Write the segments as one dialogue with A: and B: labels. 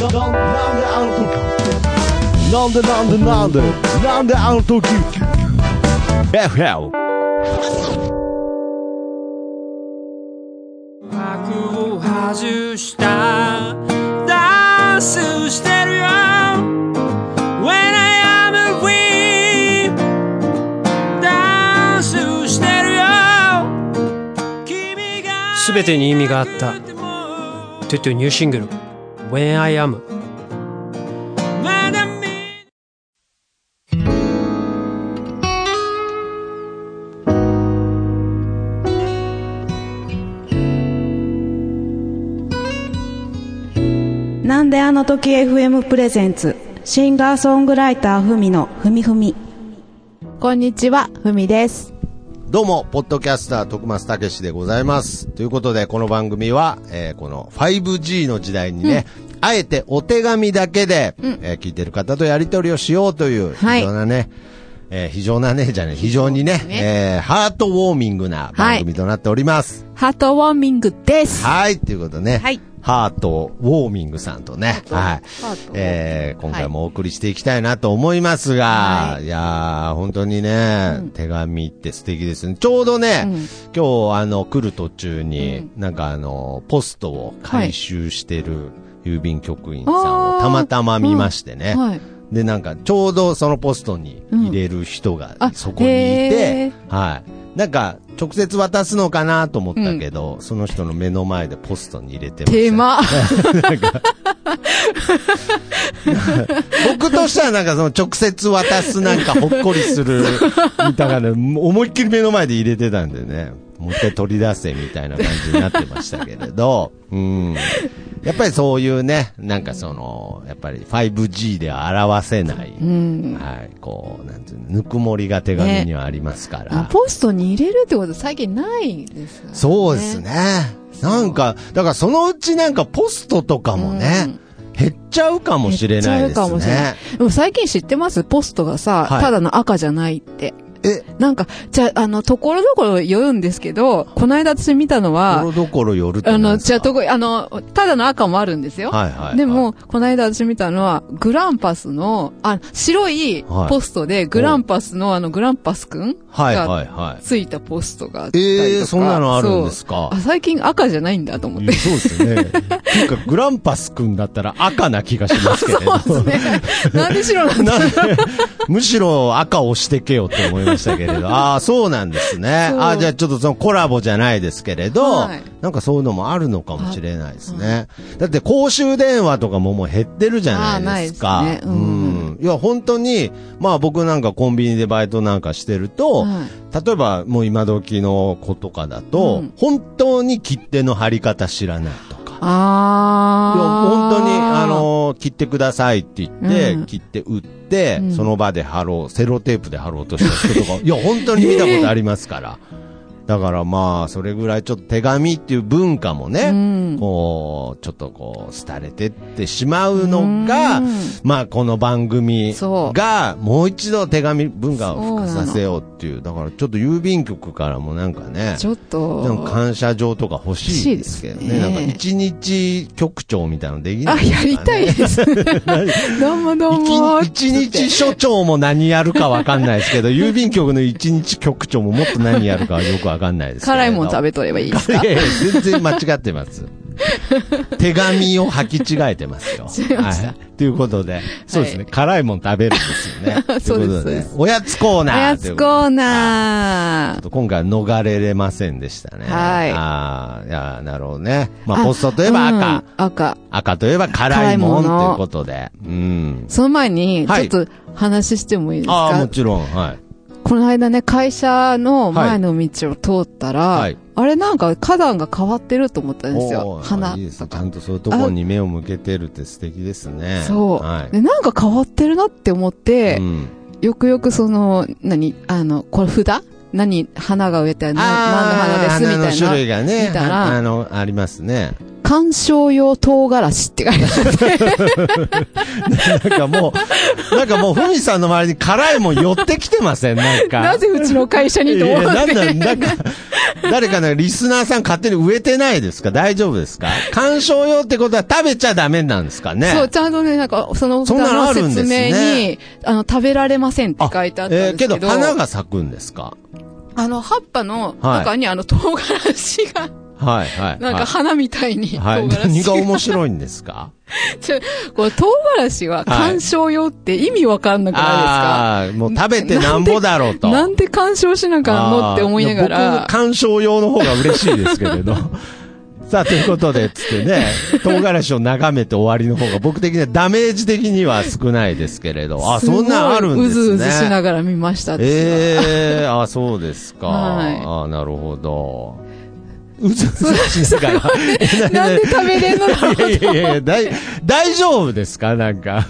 A: なんでなんでなんでなんであの時 FL
B: 幕を外したダンスしてるよ When I am a queen ダンスしてるよ君が
C: すべてに意味があったトゥトゥニューシングル When I Am.
D: なんであの時 FM プレゼンツ。シンガーソングライターふみのふみふみ。こんにちはふみです
E: どうも、ポッドキャスター、徳松たけしでございます。ということで、この番組は、えーこの 5G の時代にね、あえてお手紙だけで、えー聞いてる方とやり取りをしようという、
D: はい。
E: 非常なね、えー非常なね、じゃね、非常にね、えーハートウォーミングな番組となっております。
D: ハートウォーミングです。
E: はい、ということでね、
D: はい
E: ハートウォーミングさんとね、はい、えー今回もお送りしていきたいなと思いますが、、
D: はい。
E: やー、本当にね、手紙って素敵ですね。ちょうどね、今日あの、来る途中に、なんかあの、ポストを回収してる郵便局員さんをたまたま見ましてね。
D: はい。
E: で、なんか、ちょうどそのポストに入れる人が
D: あ
E: そこにい
D: へ
E: て、はい。なんか、直接渡すのかなと思ったけど、その人の目の前でポストに入れてました。
D: 手間
E: 僕としてはなんかその直接渡すなんかほっこりする、みたいな、思いっきり目の前で入れてたんでね、もう一回取り出せみたいな感じになってましたけれど、うん。やっぱりそういうね、なんかその、やっぱり 5G では表せない、はい、こう、なんていうの、ぬくもりが手紙にはありますから。
F: ポストに入れるってこと最近ないですよね。
E: そうですね。なんか、だからそのうちなんかポストとかもね、減っちゃうかもしれないです
F: 減っちゃうかもしれない
E: ね。
F: でも最近知ってます？ポストがさ、
E: はい
F: ただの赤じゃないって。
E: え、
F: なんか、じゃあ、あの、ところどころ言うんですけど、この間私見たの
E: とこ
F: は、
E: ろどころ寄るって
F: あの、じゃあ、とこ、あの、ただの赤もあるんですよ。
E: はいはいはい
F: でも、この間私見たのは、グランパスの、あ、白い
E: はい
F: ポストで、グランパスのあの、グランパスくん
E: はい
F: が
E: はいはい。
F: ついたポストがあったりとか。
E: ええそんなのあるんですか？
F: あ、最近赤じゃないんだと思って。
E: そうですね。っていうか、グランパス君だったら赤な気がしますけれど。
F: そうですね。なんで白なんだ
E: むしろ赤をしてけよって思いましたけれど。ああ、そうなんですね。ああ、じゃあちょっとそのコラボじゃないですけれど、
F: はい
E: なんかそういうのもあるのかもしれないですね。だって公衆電話とかももう減ってるじゃないですか。
F: すねうん
E: いや、本当に、まあ僕なんかコンビニでバイトなんかしてると、
F: はい
E: 例えばもう今時の子とかだと、
F: うん
E: 本当に切手の貼り方知らないとか。
F: ああ。
E: 本当に、あ、のー切ってくださいって言って、
F: うん。
E: 切って売って、
F: うん。
E: その場で貼ろう、セロテープで貼ろうとした人とか、いや、本当に見たことありますから。だからまあ、それぐらいちょっと手紙っていう文化もね、
F: うん。
E: こう、ちょっとこう、廃れてってしまうのが、
F: うん。
E: まあ、この番組
F: そう。
E: が、もう一度手紙文化を復活させようっていう、だからちょっと郵便局からもなんかね、
F: ちょっと。
E: なんか感謝状とか欲しいですけどね。
F: ね
E: なんか一日局長みたいなのできないね、
F: やりたいです。どうもどうも。
E: 一一日所長も何やるかわかんないですけど、郵便局の一日局長ももっと何やるかはよくわかんないです。
F: 辛いもん食べとればいいですか？
E: いやいや全然間違ってます。手紙を履き違えてますよ。
F: 違いました
E: はい。ということで、そうですね、辛いもん食べるんですよね。
F: そうです
E: といこと
F: そうです
E: おやつコー
F: お
E: ナー
F: やつコーナー。
E: 今回は逃れれませんでしたね。
F: はい
E: ああ、いや、なるほどね。まあ、ポストといえば赤。
F: うん赤。
E: 赤といえば辛いもんということで。うん。
F: その前に、
E: はい
F: ちょっと話してもいいです
E: ああ、も
F: か
E: ちろん、はい。
F: この間ね、会社の前の道を通ったら、
E: はい
F: あれなんか花壇が変わってると思ったんですよ花
E: いいですね。ちゃんとそういうところに目を向けてるって素敵ですね。
F: そう、
E: はい。
F: で。なんか変わってるなって思って、
E: うん
F: よくよくその、何、あの、これ札？何、花が植えて何の花です？みたいな。
E: 花の種類がね、
F: 見たら
E: ああの、ありますね。
F: 鑑賞用唐辛子って書いてある。
E: なんかもう、なんかもう、ふみさんの周りに辛いもん寄ってきてません？なんか。
F: なぜうちの会社にと思っ
E: いやなんだ、
F: て。
E: なんか、誰かのリスナーさん勝手に植えてないですか？大丈夫ですか？鑑賞用ってことは食べちゃダメなんですかね？
F: そう、ちゃんとね、なんか、その
E: そんなのあるんです
F: 説明
E: ね
F: に、あの、食べられませんって書いてあったんですけど。
E: えーけど花が咲くんですか？
F: あの、葉っぱの中にあの、唐辛子が、
E: はいはい。
F: なんか花みたいに、
E: はい。
F: 唐辛
E: 何が
F: 子
E: 面白いんですか？
F: ちょこれ唐辛子は鑑賞用って意味わかんなくないですか、
E: ああー、もう食べてなんぼだろうと。
F: なんで鑑賞しなあかんのって思いながら
E: 僕、。鑑賞用の方が嬉しいですけれど。さあ、ということで、つってね、唐辛子を眺めて終わりの方が僕的にはダメージ的には少ないですけれど。あ、そんなんあるんですね。
F: うずうずしながら見ました、
E: ええあ、そうですか。
F: はい
E: あなるほど。うずうずしながら。
F: なんで食べれんのだろう
E: いやいやいやい、大、大丈夫ですかなんか。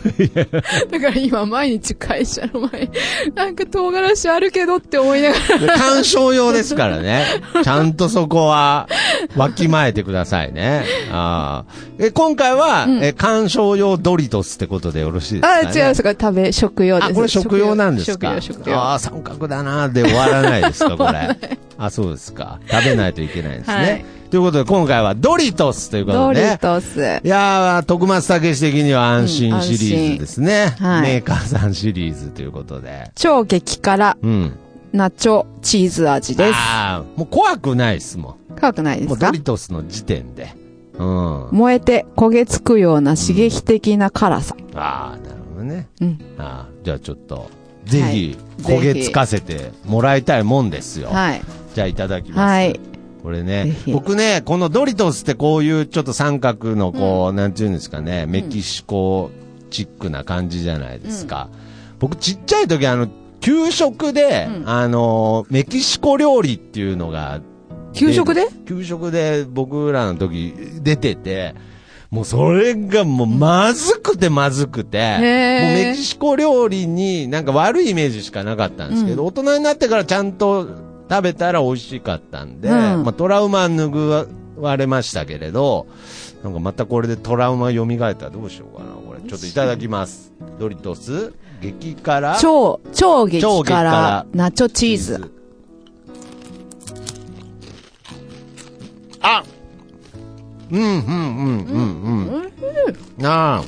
F: だから今毎日会社の前、なんか唐辛子あるけどって思いながら。
E: 鑑賞用ですからね。ちゃんとそこは、わきまえてくださいね。あえ今回は、え鑑賞用ドリトスってことでよろしいですか、
F: あ、違う、それ食べ、食用です。
E: あ、これ食用なんですか
F: 食用、食用。
E: ああ、三角だなで終わらないですか、これ。あ、そうですか。食べないといけないですね。
F: はい
E: ということで、今回はドリトスということ
F: ドリ
E: でね。
F: トス。
E: いやー、徳松武史的には安心
F: うん
E: シリーズですね。
F: はい
E: メーカーさんシリーズということで。
F: 超激辛
E: うん。
F: ナチョチーズ味です。
E: ああ、もう怖くないですも
F: 辛くない
E: ん。
F: ですか？
E: もうドリトスの時点で。うん。
F: 燃えて焦げつくような刺激的な辛さ。
E: ああ、なるほどね。
F: うん。
E: ああ、じゃあちょっと、ぜひ、
F: はい
E: 焦げつかせてもらいたいもんですよ。
F: はい。
E: じゃあいただきます。
F: はい。
E: これね僕ね、このドリトスってこういうちょっと三角のこう、なんていうんですかね、メキシコチックな感じじゃないですか。僕ちっちゃい時あの、給食で、
F: うん
E: あの、メキシコ料理っていうのが、
F: 給食で？
E: 給食で僕らの時出てて、もうそれがもうまずくてまずくて、もう
F: ー
E: メキシコ料理になんか悪いイメージしかなかったんですけど、大人になってからちゃんと食べたら美味しかったんで、
F: うん
E: まあトラウマ拭われましたけれど、なんかまたこれでトラウマ蘇ったらどうしようかな、これ。ちょっといただきます。ドリトス、激辛。
F: 超、超激
E: 超激辛
F: 辛ナチョチーズ。。
E: あうん、うん、うん、うん、うん。ああ。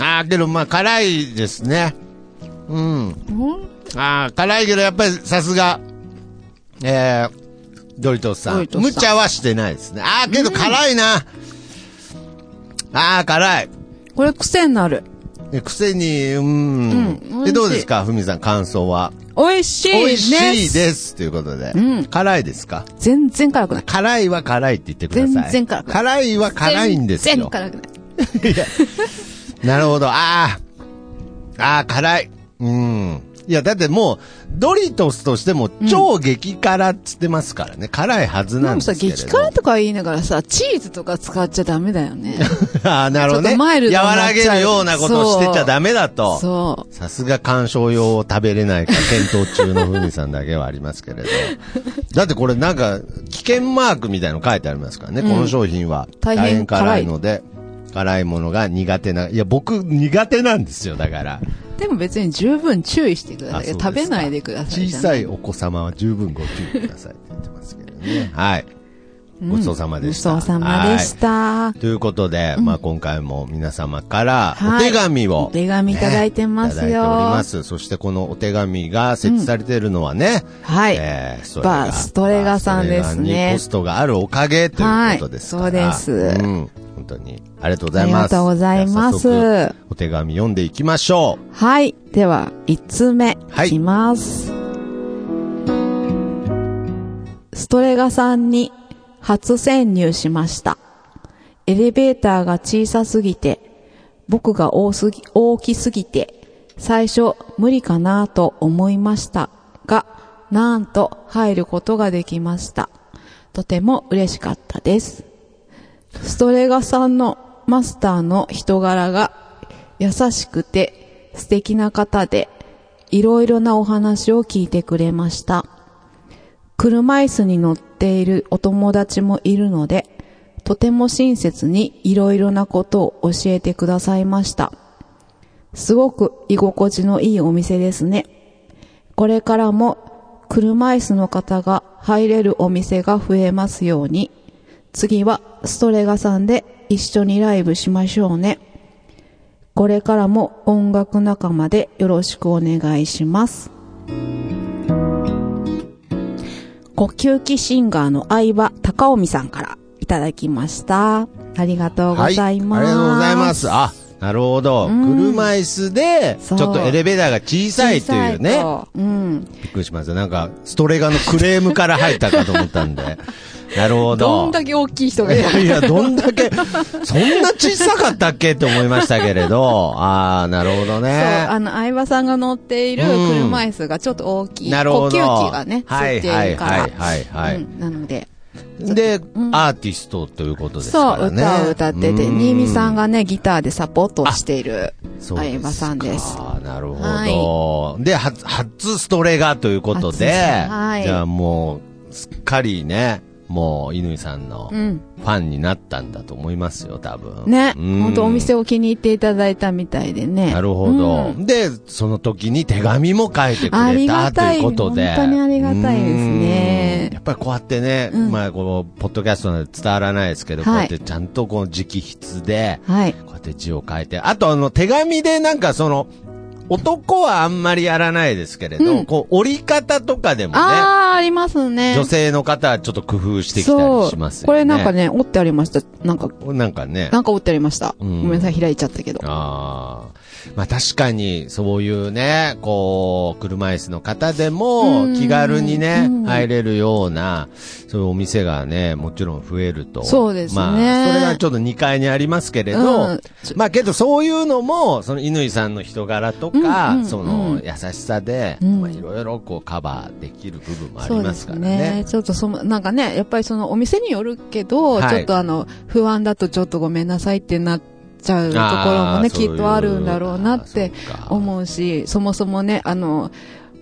E: ああ、けどまあ辛いですね。うん。ああ、辛いけどやっぱりさすが、えー、ドリトスさん。無茶はしてないですね。ああ、けど辛いな。ああ、辛い。
F: これ癖になる。
E: えくせに、うん。
F: うん
E: で、どうですかふみさん、感想は？
F: 美味しい
E: 美
F: です。
E: 味しいです。ということで。
F: うん
E: 辛いですか？
F: 全然辛くない。
E: 辛いは辛いって言ってください。
F: 全然辛くない
E: 辛いは辛いんですよ。
F: 全然辛くない。
E: なるほど。ああ。ああ、辛い。うん。いや、だってもう、ドリトスとしても超激辛っつってますからね。辛いはずなんですけれど。
F: 激辛とか言いながらさ、チーズとか使っちゃダメだよね。
E: ああ、なるほどね。
F: ちょっとマイルド
E: 和らげるようなことをしてちゃダメだと。
F: そ
E: さすが鑑賞用を食べれないか検討中のふみさんだけはありますけれど。だってこれなんか、危険マークみたいの書いてありますからね。
F: うん
E: この商品は
F: 大変
E: 辛いので、辛いものが苦手な。いや、僕苦手なんですよ、だから。
F: う。でも別に十分注意してください。食べないでください。
E: 小さいお子様は十分ご注意くださいって言ってますけどね。はい。ごちそうさまでした。
F: ごちそうさまでした。
E: ということで、まあ今回も皆様からお
F: はい
E: 手紙を、
F: お手紙いただいてますよ
E: ねいただいております。そしてこのお手紙が設置されているのはね、
F: はい。
E: えーストレ
F: バストレガさんですね
E: ポストがあるおかげということです
F: そうです
E: うん。本当にありがとうございます。
F: ありがとうございます
E: お手紙読んでいきましょう。
F: はい。では、一通目、
E: はい
F: いきます。ストレガさんに初潜入しました。エレベーターが小さすぎて、僕が大すぎ、大きすぎて、最初無理かなと思いましたが、なんと入ることができました。とても嬉しかったです。ストレガさんのマスターの人柄が優しくて素敵な方で、いろいろなお話を聞いてくれました。車椅子に乗っているお友達もいるので、とても親切にいろいろなことを教えてくださいました。すごく居心地のいいお店ですね。これからも車椅子の方が入れるお店が増えますように、次はストレガさんで一緒にライブしましょうね。これからも音楽仲間でよろしくお願いします。呼吸器シンガーの相葉隆臣さんからいただきました。ありがとうございます。
E: はい、ありがとうございます。あ、なるほど。
F: うん
E: 車椅子で、ちょっとエレベーターが小さいっていうね。
F: 小さいとうん。
E: びっくりしますよ。なんか、ストレガのクレームから入ったかと思ったんで。なるほど。
F: どんだけ大きい人がいる
E: いやいや、どんだけ、そんな小さかったっけ？って思いましたけれど、ああ、なるほど
F: そう、
E: ね。
F: あの、相葉さんが乗っている
E: うん
F: 車椅子がちょっと大きい。
E: なるほど。
F: 呼吸器がね、つ
E: はいい
F: て
E: はいいはい
F: るから。
E: はいはい。
F: うん、なので。
E: で、
F: うん
E: アーティストということです
F: そう、
E: からね。
F: 歌を歌ってて、
E: うん
F: 新見さんがね、ギターでサポートをしている
E: そう
F: 相葉さんです。
E: かなるほど。
F: は
E: で、初、初ストレガということで、
F: 初はい
E: じゃあもう、すっかりね、もう、乾さんの
F: うん。
E: ファンになったんだと思いますよ、多分。
F: ね、
E: うん
F: 本当お店を気に入っていただいたみたいでね。
E: なるほど、
F: うん
E: で、その時に手紙も書いてくれたと
F: がたい
E: いうことで。
F: 本当にありがたいですね
E: うんやっぱりこうやってね、
F: うん
E: まあこう、ポッドキャストなんで伝わらないですけど、
F: はい
E: こうやってちゃんとこう直筆で、
F: はい。
E: こうやって字を書いて、あとあの手紙でなんかその、男はあんまりやらないですけれど、
F: うん
E: こう折り方とかでもね、
F: あー、ありますね。
E: 女性の方はちょっと工夫してきたりしますよね。
F: これなんかね、折ってありました。なんか、
E: なんかね。
F: なんか折ってありました。
E: うん
F: ごめんなさい、開いちゃったけど。
E: ああ。まあ確かに、そういうね、こう、車椅子の方でも
F: うん。
E: 気軽にね
F: うん、
E: 入れるような、そういうお店がね、もちろん増えると。
F: そうですね。
E: まあ、それはちょっと2階にありますけれど、
F: うん。
E: まあけどそういうのも、その乾さんの人柄とか、
F: うんうんうん。
E: その優しさで、
F: うん。
E: まあいろいろこうカバーできる部分もありますからね。
F: すね。ちょっとその、なんかね、やっぱりそのお店によるけど、
E: はい。
F: ちょっとあの、不安だとちょっとごめんなさいってなっちゃうところもね、きっとあるんだろうなって思うし、そもそもね、あの、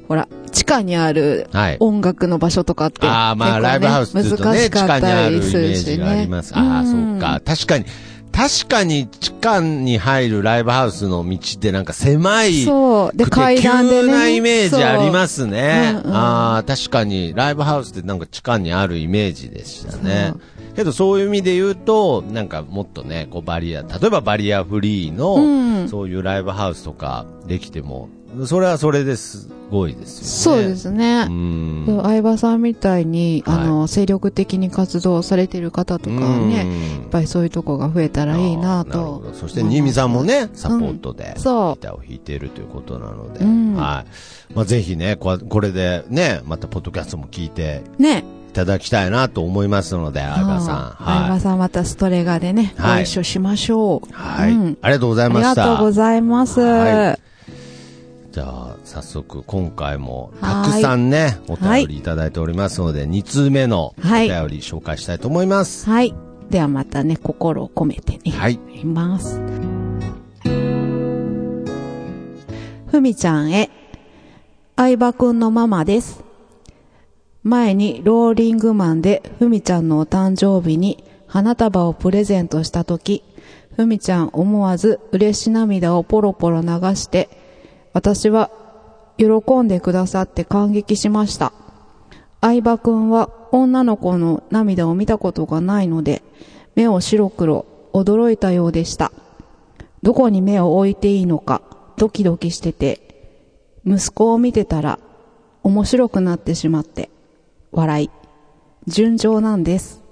F: ほら、地下にある
E: はい。
F: 音楽の場所とかって、
E: ああ、まあ、ライブハウスってね、地
F: 難しか
E: 下にあ
F: ったり
E: るイ
F: ね。
E: ジがあります。ああ、そうか。確かに、確かに地下に入るライブハウスの道ってなんか狭い。
F: そう。で、階段でね。
E: 急なイメージありますね。
F: うんうん
E: ああ、確かに、ライブハウスってなんか地下にあるイメージでしたね
F: そう。
E: けどそういう意味で言うと、なんかもっとね、こうバリア、例えばバリアフリーの、
F: うん
E: そういうライブハウスとかできても、それはそれですごいですよね。
F: そうですね。
E: うん。
F: 相葉さんみたいに、
E: はい
F: あの、精力的に活動されてる方とかはね、
E: うん
F: やっぱりそういうとこが増えたらいいなと
E: ど。そして、新見さんもね、サポートで、
F: そう
E: ギターを弾いているということなので、
F: うん
E: はい。まあ、ぜひね、ここれでね、またポッドキャストも聞いて
F: ね。
E: いただきたいなと思いますので、相葉さん。
F: 相葉
E: は
F: さんまたストレガでね、
E: はい
F: ご一緒しましょう。
E: い。はい、
F: うん
E: ありがとうござい
F: あ
E: ました。
F: りがとうございます。
E: はじゃあ、早速、今回もたくさんね、お便りいただいておりますので、2通目のお
F: はい
E: 便り紹介したいと思います。
F: はい。ではまたね、心を込めてね。
E: はい。
F: います。ふみちゃんへ。相葉くんのママです。前にローリングマンでふみちゃんのお誕生日に花束をプレゼントしたとき、ふみちゃん思わず嬉し涙をポロポロ流して、私は喜んでくださって感激しました。相葉くんは女の子の涙を見たことがないので、目を白黒、驚いたようでした。どこに目を置いていいのか、ドキドキしてて、息子を見てたら、面白くなってしまって、笑い。純情なんです。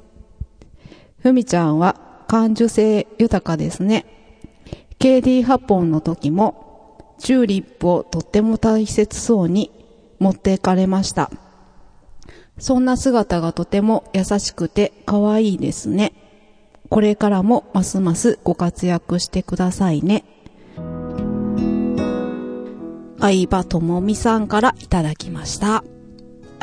F: ふみちゃんは感受性豊かですね。KD 発本の時も、チューリップをとっても大切そうに持っていかれました。そんな姿がとても優しくて可愛いですね。これからもますますご活躍してくださいね。相葉智美さんからいただきました。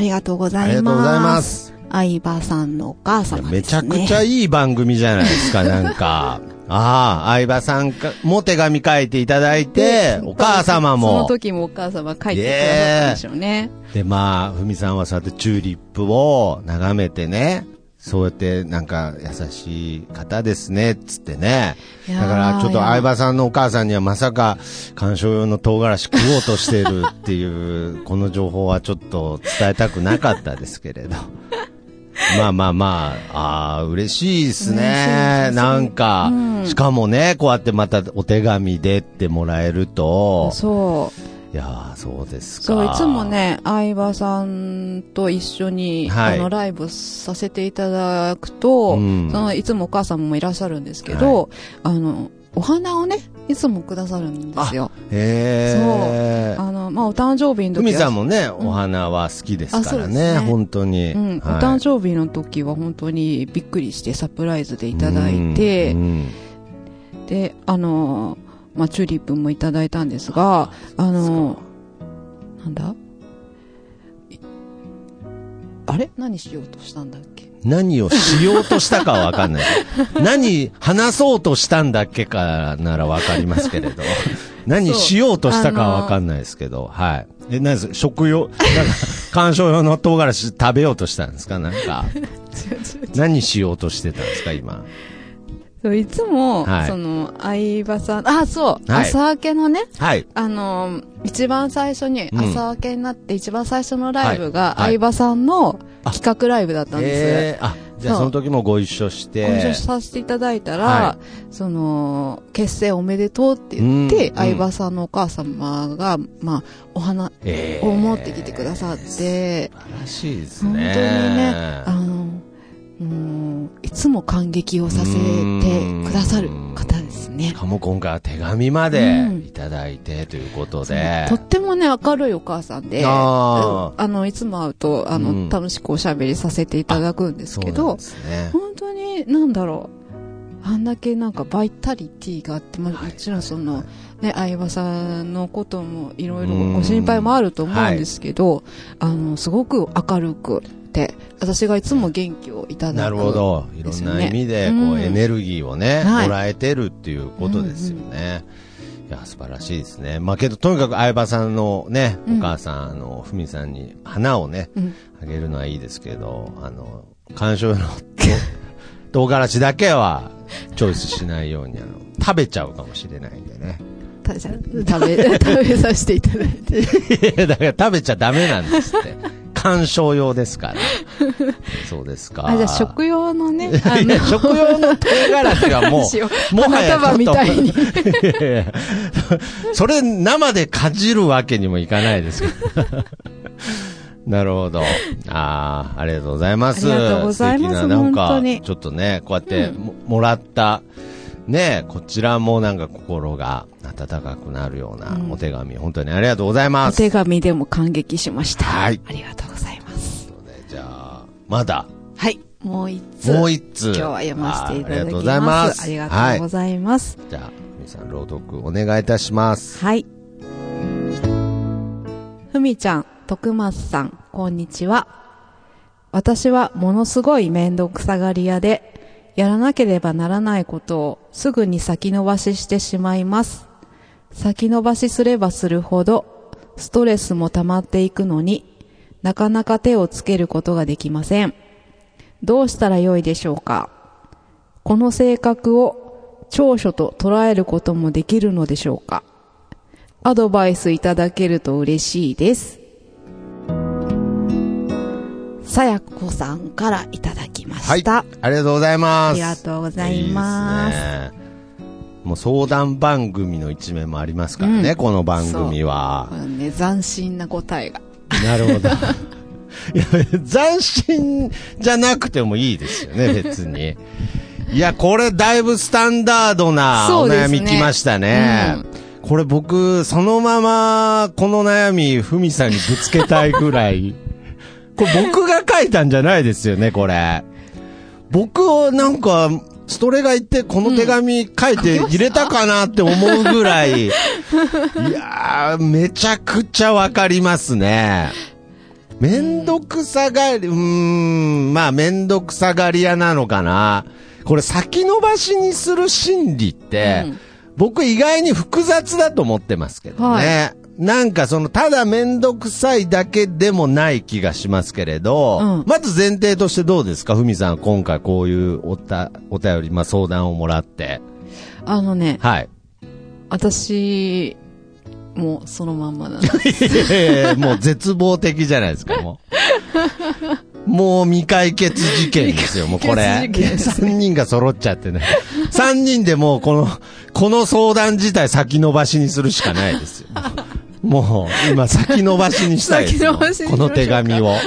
F: ありがとうございます。
E: ありがとうございます。
F: 相葉さんのお母様ね。
E: めちゃくちゃいい番組じゃないですか、なんか。ああ、相葉さんかも手紙書いていただいて、お母様
F: その
E: も。
F: 時もお母様書いてくださったんでしょうね。
E: で、まあ、ふみさんはそうやってチューリップを眺めてね、そうやってなんか優しい方ですね、つってね。だからちょっと相葉さんのお母さんにはまさか鑑賞用の唐辛子食おうとしてるっていう、この情報はちょっと伝えたくなかったですけれど。ま あまあまあ、ああ、嬉しいですね。なんか、
F: うん
E: しかもね、こうやってまたお手紙でってもらえると、
F: そう。
E: いやーそうですか。
F: そう、いつもね、相葉さんと一緒に、
E: はい
F: あの、ライブさせていただくと、
E: うん
F: その、いつもお母さんもいらっしゃるんですけど、あの、お花をね、いつもくださるんですよ。
E: へえ。
F: あの、まあ、お誕生日の時は。
E: さんもね、お花は好きですからね、
F: ね
E: 本当に。
F: うん、
E: はい
F: お誕生日の時は本当にびっくりしてサプライズでいただいて、
E: うんうん
F: で、あの、まあ、チューリップもいただいたんですが、あの、なんだ？いあれ？何しようとしたんだっけ？
E: 何をしようとしたかはわかんない。何話そうとしたんだっけかならわかりますけれど。何しようとしたかはわかんないですけど、はい。え、何です食用、なんか、観賞用の唐辛子食べようとしたんですか？なんか。何しようとしてたんですか今？
F: そういつも、
E: はい。
F: その、相葉さん、あ、そう、
E: はい。
F: 朝明けのね、
E: はい。
F: あの、一番最初に、
E: うん。
F: 朝明けになって一番最初のライブが、相葉さんの企画ライブだったんです。
E: えー、あ、じゃあ
F: そ
E: の時もご一緒して。
F: ご一緒させていただいたら、
E: は
F: その、結成おめでとうって言って、
E: うん
F: 相葉さんのお母様が、まあ、お花
E: えー。
F: を持ってきてくださって、
E: 素晴らしいです
F: 本当に
E: ね。
F: つも感激をさせてくださる方ですね。
E: し。かも今回は手紙まで
F: うん。
E: いただいてということで。
F: とってもね、明るいお母さんで、
E: あ
F: の、いつも会うと、あの、
E: うん。
F: 楽しくおしゃべりさせていただくんですけど
E: ね。
F: 本当に、なんだろう、あんだけなんかバイタリティがあって、まあ、
E: はい。
F: もちろんその、ね、相葉さんのこともいろいろ
E: うん。
F: ご心配もあると思うんですけど、あの、すごく明るくて、私がいつも元気をいただく。
E: なるほど。いろんな意味で、こう、
F: うん
E: エネルギーをね、
F: はい
E: もらえてるっていうことですよね。いや、素晴らしいですね。まあけど、とにかく相葉さんのね、
F: うん
E: お母さん、あの、ふみさんに花をね、
F: うん
E: あげるのはいいですけど、あの、鑑賞用の 唐辛子だけは、チョイスしないように、あの、食べちゃうかもしれないんでね。
F: 食べ、食べさせていただいて。
E: いや、だから食べちゃダメなんですって。鑑賞用ですから。そうですか。
F: あ、じゃあ食用のね、あ
E: いや食用の唐辛子はも
F: どう
E: もはやちょっと それ生でかじるわけにもいかないですから。なるほど。ああ、ありがとうございます。
F: ありがとうございます
E: 素敵な、なん
F: 本
E: かちょっとね、こうやっても,、もらった、ね、こちらもなんか心が温かくなるようなお手紙、本当にありがとうございま
F: お
E: す。
F: 手紙でも感激しました。
E: はい
F: ありがとうございます。
E: ということでじゃあ、まだ、
F: はい。もう一つ。
E: もう一通。
F: 今日は読ませていただきます。
E: あありがとうございます。
F: ありがとうございます。
E: じゃあ、みさん、朗読お願いいたします。
F: はい。ふみちゃん、徳松さん、こんにちは。私はものすごいめんどくさがり屋で、やらなければならないことをすぐに先延ばししてしまいます。先延ばしすればするほど、ストレスも溜まっていくのになかなか手をつけることができません。どうしたらよいでしょうか？この性格を長所と捉えることもできるのでしょうか？アドバイスいただけると嬉しいです。さやこさんからいただきま
E: はい。
F: した。
E: ありがとうございます。
F: ありがとうございます
E: いいですね。もう相談番組の一面もありますからね、
F: うん
E: この番組は
F: ね、斬新な答えが。
E: なるほど。いや、斬新じゃなくてもいいですよね、別に。いや、これだいぶスタンダードなお悩み来ましたね。これ僕、そのまま、この悩み、ふみさんにぶつけたいぐらい。これ僕が書いたんじゃないですよね、これ。僕をなんか、ストレが言ってこの手紙書いて入れたかなって思うぐらい、いやー、めちゃくちゃわかりますね。めんどくさがり、うーん、まあめんどくさがり屋なのかな。これ先延ばしにする心理って、
F: うん
E: 僕意外に複雑だと思ってますけどね。なんかその、ただめんどくさいだけでもない気がしますけれど、
F: うん
E: まず前提としてどうですか？ふみさん、今回こういうおた、お便り、まあ相談をもらって。
F: あのね、
E: はい。
F: 私、もうそのまんまなん
E: もう絶望的じゃないですか、もう。もう未解決事件ですよ、もうこれ。
F: 未解決事件です
E: 3人が揃っちゃってね。3人でもうこの、この相談自体先延ばしにするしかないですよ。もう、今先延ばしにしたいですよ。
F: 先延ばし
E: この手紙を。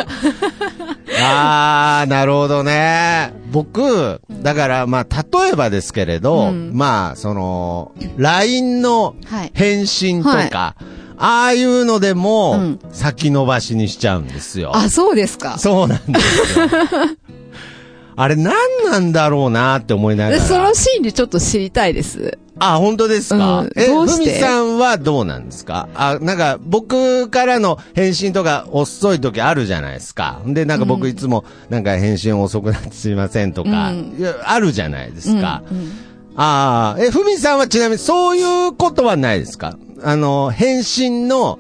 E: あー、なるほどね。僕、だからまあ、例えばですけれど、
F: うん
E: まあ、その、LINE の
F: はい
E: 返信とか、
F: はい
E: ああいうので
F: う
E: も
F: ん、
E: 先延ばしにしちゃうんですよ。
F: あ、そうですか。
E: そうなんですよ。あれ何なんだろうなって思いなが
F: で、
E: ら。
F: その心理ちょっと知りたいです。
E: あ、本当ですか、
F: うん。
E: え、ふみさんはどうなんですか？あ、なんか、僕からの返信とか遅い時あるじゃないですか。で、なんか僕いつも、なんか返信遅くなってすいませんとか、
F: うん。
E: あるじゃないですか。
F: うんうん。
E: ああ、え、ふみさんはちなみにそういうことはないですか？あの、返信の、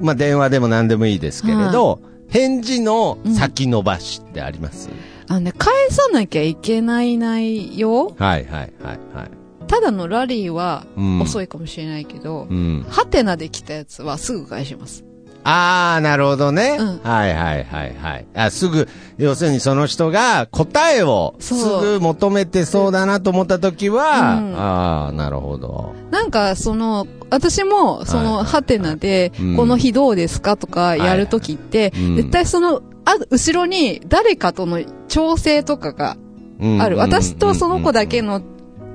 E: まあ、電話でも何でもいいですけれど、返事の先延ばしってあります、
F: あのね、返さなきゃいけない内容？
E: はいはいはいはい。
F: ただのラリーは
E: うん
F: 遅いかもしれないけど
E: う、ん。
F: ハテナで来たやつはすぐ返します。
E: ああ、なるほどね。
F: うん
E: はいはいはいはい。あ、すぐ、要するにその人が答えをすぐ求めてそうだなと思った時は、
F: うん
E: ああ、なるほど。
F: なんか、その、私も、その、ハテナで
E: うん、
F: この日どうですかとかやるときって
E: はいはいうん、
F: 絶対その、あ、後ろに誰かとの調整とかが
E: うん
F: ある。私とその子だけ
E: うん
F: のか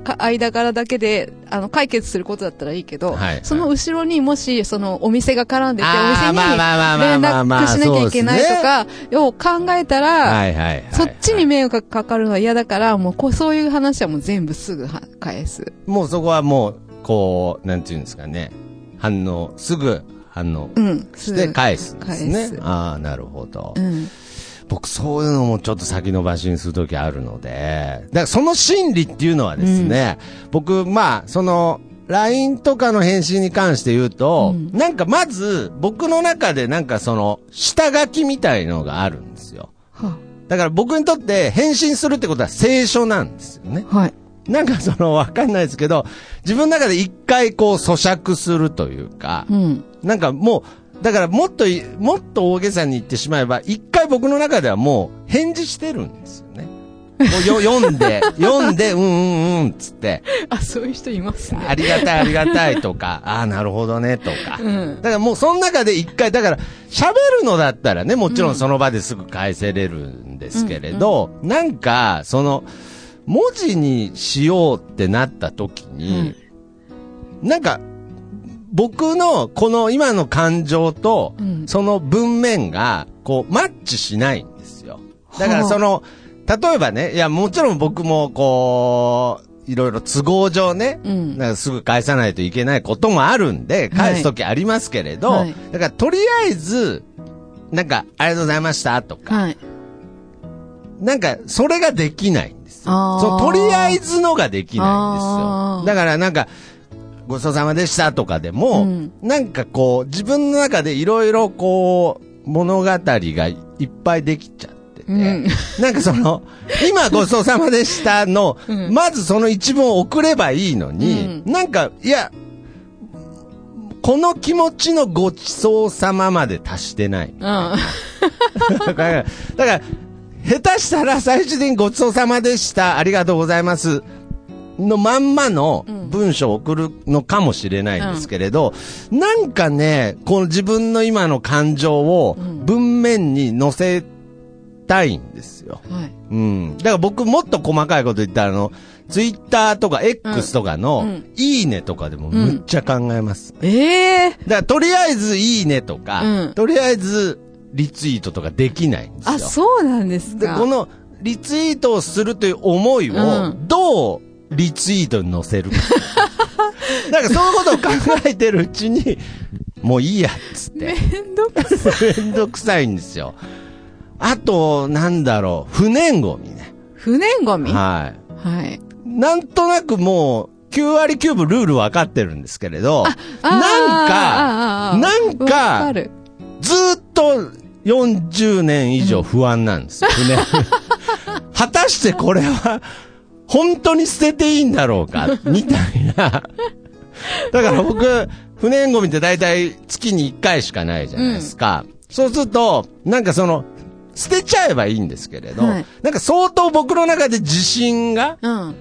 F: 間柄だけで、あの、解決することだったらいいけど、
E: はいはい
F: その後ろにもし、その、お店が絡んでて、お店に連絡しなきゃいけないとか、を考えたら。そっちに迷惑がかかるのは嫌だから、もうこう、そういう話はもう全部すぐは返す。
E: もうそこはもう、こう、なんていうんですかね。反応、すぐ反応
F: うん。
E: して返すんです
F: 返
E: ね
F: す。
E: ああ、なるほど。
F: うん。
E: 僕そういうのもちょっと先延ばしにするときあるので、だからその心理っていうのはですね、僕、まあ、その、LINE とかの返信に関して言うと、
F: うん
E: なんかまず、僕の中でなんかその、下書きみたいのがあるんですよ。
F: は
E: だから僕にとって返信するってことは聖書なんですよね。
F: はい。
E: なんかその、わかんないですけど、自分の中で一回こう咀嚼するというか、
F: うん。
E: なんかもう、だからもっとい、もっと大げさに言ってしまえば、一回僕の中ではもう返事してるんですよね。もうよ 読んで、読んで、うんうんうん、つって、
F: あ、そういう人いますね。
E: ありがたいありがたいとか、ああ、なるほどね、とか。
F: うん。
E: だからもうその中で一回、だから喋るのだったらね、もちろんその場ですぐ返せれるんですけれど、なんか、その、文字にしようってなった時に、なんか、僕のこの今の感情と
F: うん、
E: その文面が、こう、マッチしないんですよ。だから
F: はあ
E: その、例えばね、いや、もちろん僕もこう、いろいろ都合上ね、
F: うん
E: なんかすぐ返さないといけないこともあるんで、返すときありますけれど、
F: はい
E: だからとりあえず、なんか、ありがとうございましたとか、
F: はい。
E: なんか、それができないんですよ。とりあえずのができないんですよ。だからなんか、ごちそうさまでしたとかでも、
F: うん
E: なんかこう、自分の中でいろいろこう、物語がいっぱいできちゃってて、
F: うん
E: なんかその、今ごちそうさまでしたの、
F: うん
E: まずその一文を送ればいいのに、
F: う
E: なんか、いや、この気持ちのごちそうさままで達してない。
F: うん。
E: だから、だから、下手したら最終的にごちそうさまでした、ありがとうございます。のまんまの文章を送るのかもしれないんですけれど、なんかね、この自分の今の感情を文面に載せたいんですよ。
F: はい。
E: うん。だから僕もっと細かいこと言ったら、あの、ツイッターとか X とかの、
F: うん
E: いいねとかでもむっちゃ考えます。
F: ええ
E: だからとりあえずいいねとか、
F: うん
E: とりあえずリツイートとかできないんですよ。
F: あ、そうなんです
E: で、
F: か。
E: このリツイートをするという思いを
F: うん
E: どうリツイートに載せる か。だからそういうことを考えてるうちに、もういいやっつって。
F: めんどくさい。
E: めんどくさいんですよ。あと、なんだろう、不燃ゴミね。
F: 不燃ゴミ？は
E: はい。
F: い。
E: なんとなくもう、9割9分ルール分かってるんですけれど、
F: あ
E: なんか、なん
F: わ
E: か。ずーっと40年以上不安なんですよ、船。果たしてこれは、本当に捨てていいんだろうか、みたいな。だから僕、不燃ゴミって大体月に1回しかないじゃないですか。そうすると、なんかその、捨てちゃえばいいんですけれど、
F: はい
E: なんか相当僕の中で自信が、
F: うん。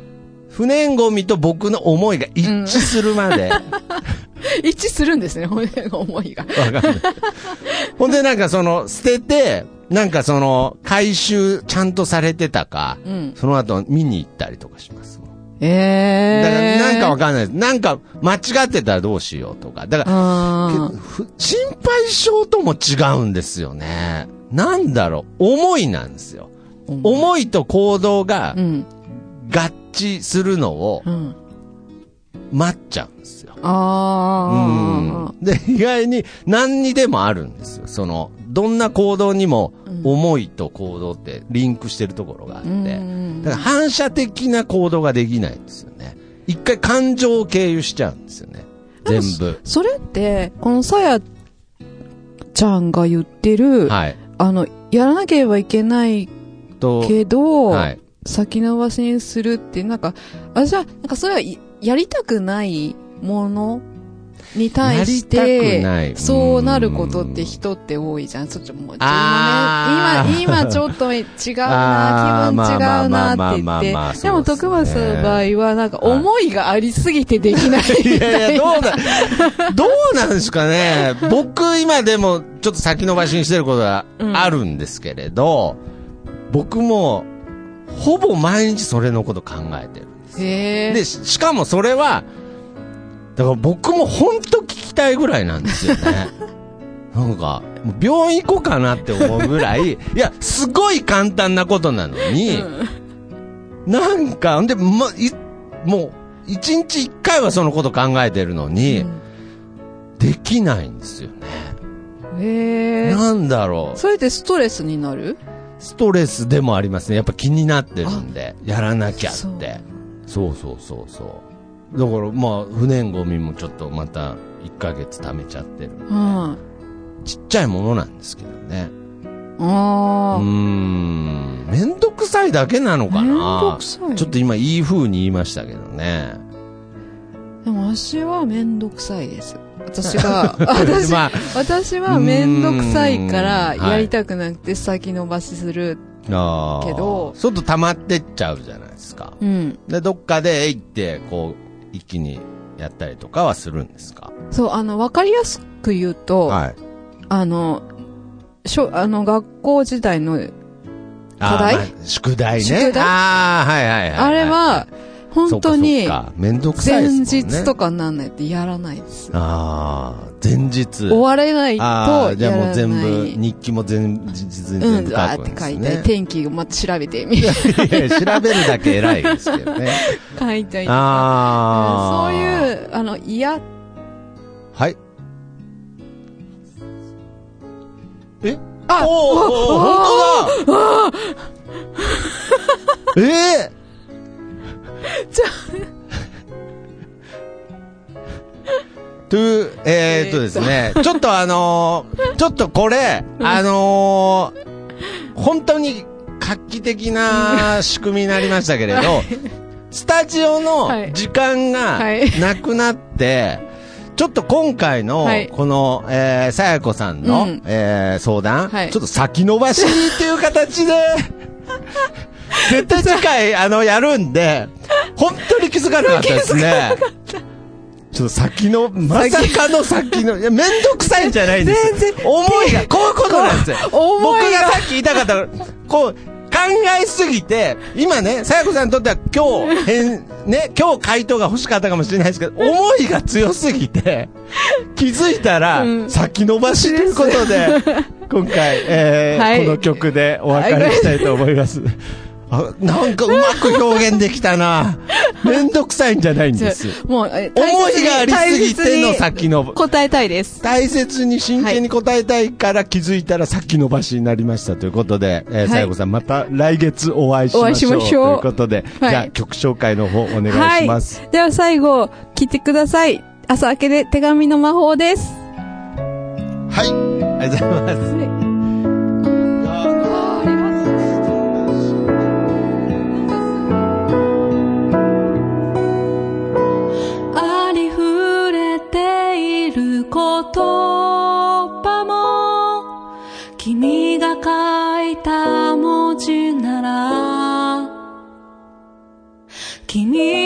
E: 不燃ゴミと僕の思いが一致するまで、
F: 一致するんですね、骨が思いが。
E: わかんない。ほんでなんかその、捨てて、なんかその、回収ちゃんとされてたか、
F: うん。
E: その後見に行ったりとかしますもん。
F: え
E: だから
F: えー。
E: なんかわかんないです。なんか間違ってたらどうしようとか。だから、心配性とも違うんですよね。なんだろう。思いなんですよ。
F: ー
E: 思いと行動が
F: うん。
E: 合致するのを
F: うん。
E: 待っちゃうんですよ。
F: ああ。
E: うんで、意外に何にでもあるんですよ。その、どんな行動にも思いと行動ってリンクしてるところがあって。
F: うん
E: だから反射的な行動ができないんですよね。一回感情を経由しちゃうんですよね。全部。
F: それって、このさやちゃんが言ってる、
E: はい。
F: あの、やらなければいけない
E: と、
F: けど、
E: はい。
F: 先延ばしにするって、なんか、あ、じゃあ、なんかそれはいやりたくないものに対してそうなることって人って多いじゃん。そっちもね、今、今ちょっと違うな、気分違うなって言って。でも、徳松の場合は、なんか思いがありすぎてできないみ
E: い。やいや、どうだ、どうなんですかね。僕今でもちょっと先延ばしにしてることがあるんですけれど、僕も、ほぼ毎日それのこと考えてる。
F: へ
E: で、ししかもそれは、だから僕も本当聞きたいぐらいなんですよね。なんか、病院行こうかなって思うぐらい、いや、すごい簡単なことなのに、なんか、んで、ま、い、もう、一日一回はそのこと考えてるのに、できないんですよね。
F: へえ。
E: なんだろう。
F: それでストレスになる？
E: ストレスでもありますね。やっぱ気になってるんで、やらなきゃって。そうそうそうそう。だから、まあ、不燃ゴミもちょっとまた1ヶ月貯めちゃってる。
F: うん。
E: ちっちゃいものなんですけどね。うー
F: ああ。
E: ん。めんどくさいだけなのかな
F: めんどくさい
E: ちょっと今いい風に言いましたけどね。
F: でも私はめんどくさいです。私が、私、
E: まあ、
F: 私はめんどくさいからやりたくなくて先延ばしする。けど
E: ちょっと溜まってっちゃうじゃないですか。
F: うん。
E: で、どっかで、えいって、こう、一気にやったりとかはするんですか？
F: そう、あの、わかりやすく言うと、
E: はい。
F: あの、しょ、あの、学校時代の、課題？
E: まあ宿題ね。
F: 宿題？
E: ああ、はいはいはいはい。
F: あれは、本当に前。日とかになんないってやらないです。
E: ああ、前日。
F: 終われないと、
E: ああ、じゃあもう。全部、日記も前日に
F: うん、
E: 全部書くん
F: って書いて、
E: ですね。
F: 天気をまた調べてみ
E: いや調べるだけ偉いですけどね。
F: 書いたりとか。
E: ああ。
F: そういう、あの、嫌、
E: はい。え？
F: あ
E: おーおー本当だええ？
F: じゃ
E: という、えー、っとですね、ちょっとあのーちょっとこれ、あのー本当に画期的な仕組みになりましたけれど、スタジオの
F: はい。
E: 時間が
F: はい。
E: なくなって、ちょっと今回の
F: はい、
E: この、えー、さやこさんの、
F: うん。
E: えー相談、
F: はい。
E: ちょっと先延ばしっていう形で、絶対次回、あの、やるんで、本当に気づかなかったですね。ちょっと先の、まさかの先の、いや、めんどくさいんじゃないんです
F: 全
E: よ。思いが、こういうことなんですよ。
F: 思
E: 僕
F: いが
E: がさっき言いたかった、こう、考えすぎて、今ね、さやこさんにとっては今日、変、ね、今日回答が欲しかったかもしれないですけど、思いが強すぎて、気づいたら、
F: うん
E: 先延ばしということで、今回、えー
F: はい
E: この曲でお別れしたいと思います。あなんかうまく表現できたな。めんどくさいんじゃないんです。
F: もう、え
E: 思いがありすぎての先の、
F: 答えたいです。
E: 大切に真剣に答えたいから気づいたら先延ばしになりましたということで、えー、
F: はい
E: 最後さんまた来月お会いしましょう。
F: お会いしましょう
E: ということで、
F: はい
E: じゃあ曲紹介の方お願いします。
F: はい。では最後、聞いてください。朝明けで手紙の魔法です。
E: はい。ありがとうございます。
F: はいちなら君